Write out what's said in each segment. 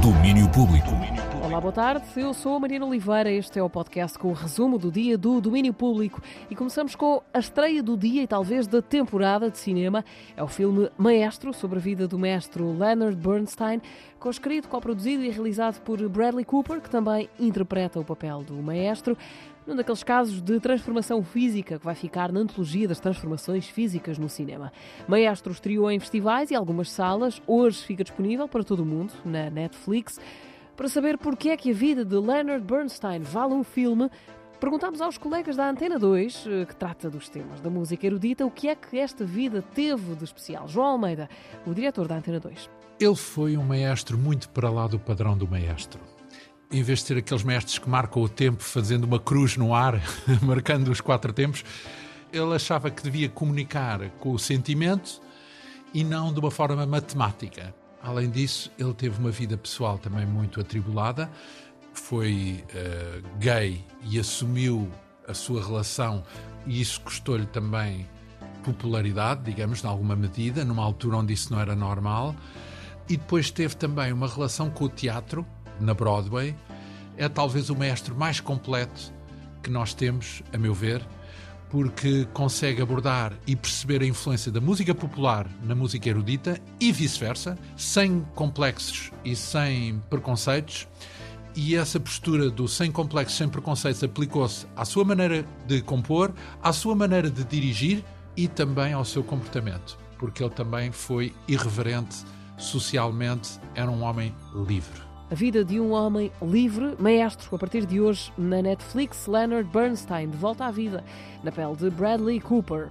Domínio Público. Olá, boa tarde. Eu sou a Mariana Oliveira. Este é o podcast com o resumo do dia do domínio público. E começamos com a estreia do dia e talvez da temporada de cinema. É o filme Maestro, sobre a vida do mestre Leonard Bernstein, co-escrito, co-produzido e realizado por Bradley Cooper, que também interpreta o papel do maestro num daqueles casos de transformação física que vai ficar na antologia das transformações físicas no cinema. Maestro estreou em festivais e algumas salas, hoje fica disponível para todo o mundo na Netflix. Para saber porque é que a vida de Leonard Bernstein vale um filme, perguntámos aos colegas da Antena 2, eh, que trata dos temas da música erudita, o que é que esta vida teve de especial. João Almeida, o diretor da Antena 2. Ele foi um maestro muito para lá do padrão do maestro em vez de ser aqueles mestres que marcam o tempo fazendo uma cruz no ar, marcando os quatro tempos, ele achava que devia comunicar com o sentimento e não de uma forma matemática. Além disso, ele teve uma vida pessoal também muito atribulada, foi uh, gay e assumiu a sua relação, e isso custou-lhe também popularidade, digamos, em alguma medida, numa altura onde isso não era normal. E depois teve também uma relação com o teatro, na Broadway, é talvez o mestre mais completo que nós temos, a meu ver, porque consegue abordar e perceber a influência da música popular na música erudita e vice-versa, sem complexos e sem preconceitos. E essa postura do sem complexos, sem preconceitos aplicou-se à sua maneira de compor, à sua maneira de dirigir e também ao seu comportamento, porque ele também foi irreverente socialmente, era um homem livre. A vida de um homem livre, maestro, a partir de hoje na Netflix, Leonard Bernstein, de volta à vida, na pele de Bradley Cooper.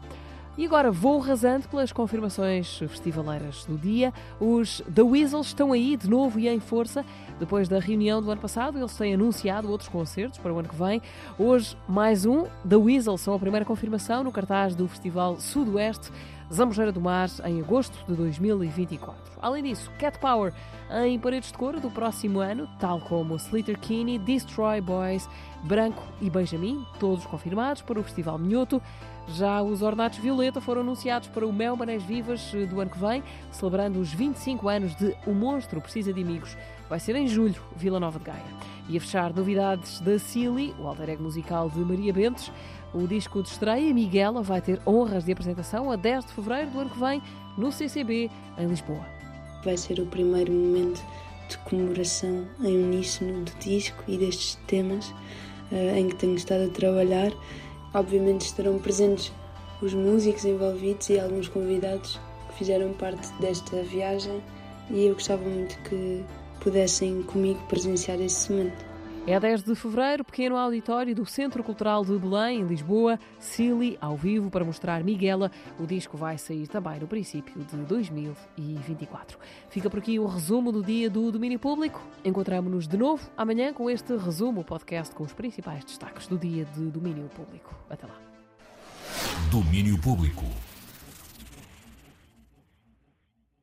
E agora vou rasando pelas confirmações festivaleiras do dia. Os The Weasels estão aí de novo e em força. Depois da reunião do ano passado, eles têm anunciado outros concertos para o ano que vem. Hoje, mais um. The Weasels são a primeira confirmação no cartaz do Festival Sudoeste Zambujeira do Mar, em agosto de 2024. Além disso, Cat Power em Paredes de Cor do próximo ano, tal como Slater Kinney, Destroy Boys, Branco e Benjamin, todos confirmados para o Festival Minhoto. Já os Ornatos Violeta foram anunciados para o Mel Vivas eh, do ano que vem, celebrando os 25 anos de O Monstro Precisa de Amigos. Vai ser em julho, Vila Nova de Gaia. E a fechar novidades da Silly, o alter ego musical de Maria Bentes. O disco de estreia, Miguela, vai ter honras de apresentação a 10 de fevereiro do ano que vem, no CCB, em Lisboa. Vai ser o primeiro momento de comemoração em uníssono do disco e destes temas uh, em que tenho estado a trabalhar Obviamente estarão presentes os músicos envolvidos e alguns convidados que fizeram parte desta viagem e eu gostava muito que pudessem comigo presenciar esse momento. É a 10 de fevereiro, pequeno auditório do Centro Cultural de Belém, em Lisboa, Silly, ao vivo, para mostrar Miguela. O disco vai sair também no princípio de 2024. Fica por aqui o resumo do dia do domínio público. Encontramos-nos de novo amanhã com este resumo, o podcast com os principais destaques do dia de domínio público. Até lá. Domínio Público.